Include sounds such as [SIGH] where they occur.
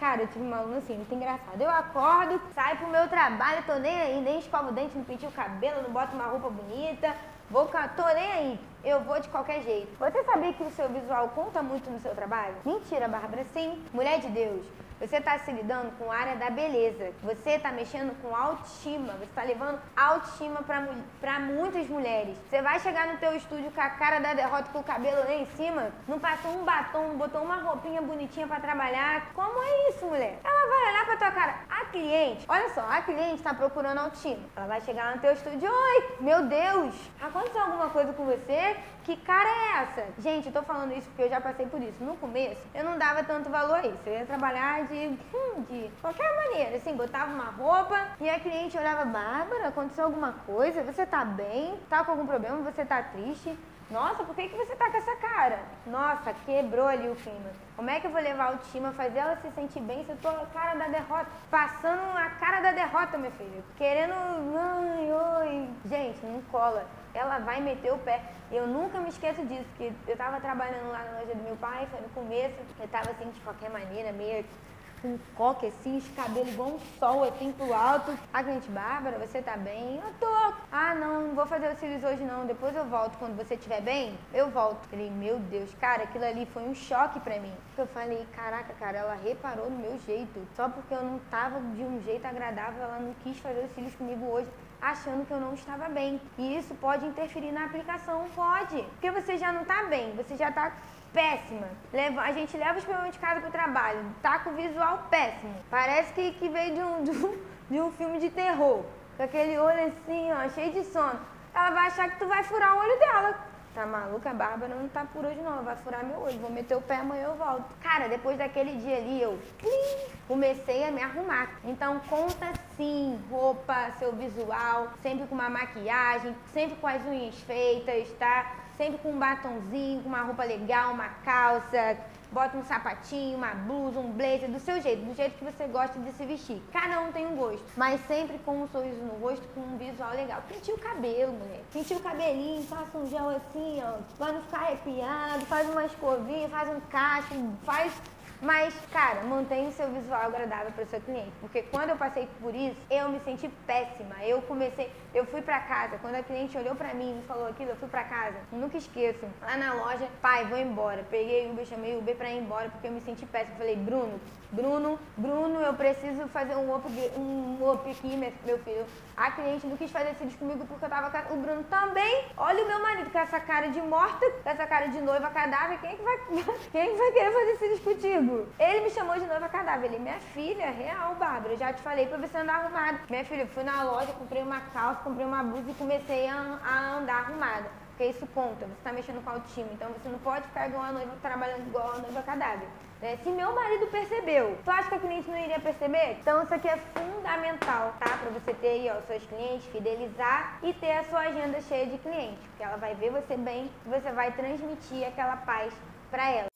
Cara, eu tive uma aluna assim, muito engraçada. Eu acordo, saio pro meu trabalho, tô nem aí, nem escovo o dente, não pintio o cabelo, não boto uma roupa bonita. Vou, tô nem aí. Eu vou de qualquer jeito. Você sabia que o seu visual conta muito no seu trabalho? Mentira, Bárbara. Sim. Mulher de Deus. Você está se lidando com a área da beleza. Você está mexendo com autoestima. Você está levando autoestima para muitas mulheres. Você vai chegar no teu estúdio com a cara da derrota, com o cabelo lá em cima, não passou um batom, não botou uma roupinha bonitinha para trabalhar. Como é isso, mulher? Ela vai olhar para tua cara. A cliente, olha só, a cliente está procurando autoestima. Ela vai chegar lá no teu estúdio, oi, meu Deus, aconteceu alguma coisa com você? Que cara é essa? Gente, eu tô falando isso porque eu já passei por isso. No começo, eu não dava tanto valor a isso. Eu ia trabalhar de, hum, de qualquer maneira. Assim, botava uma roupa e a cliente olhava, Bárbara, aconteceu alguma coisa? Você tá bem? Tá com algum problema? Você tá triste? Nossa, por que, que você tá com essa cara? Nossa, quebrou ali o clima. Como é que eu vou levar a autoestima, fazer ela se sentir bem se eu tô a cara da derrota? Passando a cara da derrota, meu filho. Querendo. Ai, oi. Gente, não cola. Ela vai meter o pé. Eu nunca me esqueço disso, porque eu tava trabalhando lá na loja do meu pai, foi no começo. Eu tava assim, de qualquer maneira, meio com coque assim, os cabelos igual um sol assim pro alto. A cliente, Bárbara, você tá bem? Eu tô. Ah, não, não vou fazer os cílios hoje não, depois eu volto. Quando você estiver bem, eu volto. Falei, meu Deus, cara, aquilo ali foi um choque pra mim. Eu falei, caraca, cara, ela reparou no meu jeito. Só porque eu não tava de um jeito agradável, ela não quis fazer os cílios comigo hoje achando que eu não estava bem. E isso pode interferir na aplicação? Pode. Porque você já não tá bem, você já tá péssima. Leva, a gente leva os problemas de casa pro trabalho, tá com visual péssimo. Parece que, que veio de um, [LAUGHS] de, um, de um filme de terror. Com aquele olho assim, ó, cheio de sono. Ela vai achar que tu vai furar o olho dela. Tá maluca? A Bárbara não tá por hoje não, ela vai furar meu olho. Vou meter o pé, amanhã eu volto. Cara, depois daquele dia ali, eu comecei a me arrumar. Então conta sim, roupa, seu visual, sempre com uma maquiagem, sempre com as unhas feitas, tá? Sempre com um batonzinho, com uma roupa legal, uma calça, bota um sapatinho, uma blusa, um blazer, do seu jeito, do jeito que você gosta de se vestir. Cada um tem um gosto, mas sempre com um sorriso no rosto, com um visual legal. Pintia o cabelo, mulher. Pintia o cabelinho, passa um gel assim, ó, pra não ficar arrepiado, faz uma escovinha, faz um cacho, faz mas, cara, mantenha o seu visual agradável para o seu cliente. Porque quando eu passei por isso, eu me senti péssima. Eu comecei, eu fui para casa, quando a cliente olhou para mim e falou aquilo, eu fui para casa. Nunca esqueço. Lá na loja, pai, vou embora. Peguei o Uber, chamei o Uber para ir embora porque eu me senti péssima. Falei, Bruno, Bruno, Bruno, eu preciso fazer um up, um up aqui, meu filho. A cliente não quis fazer cílios comigo porque eu tava o Bruno também. Olha o meu marido com essa cara de morta, com essa cara de noiva cadáver. Quem é que vai, [LAUGHS] quem é que vai querer fazer cílios contigo? Ele me chamou de noiva cadáver. Ele, minha filha, real, Bárbara, já te falei pra você andar arrumada. Minha filha, fui na loja, comprei uma calça, comprei uma blusa e comecei a, a andar arrumada. Porque isso conta, você tá mexendo com autoestima. Então você não pode ficar igual a noiva, trabalhando igual a noiva cadáver. Né? Se meu marido percebeu, tu acha que a cliente não iria perceber? Então isso aqui é fundamental, tá? Pra você ter aí, ó, seus clientes, fidelizar e ter a sua agenda cheia de clientes. Porque ela vai ver você bem e você vai transmitir aquela paz pra ela.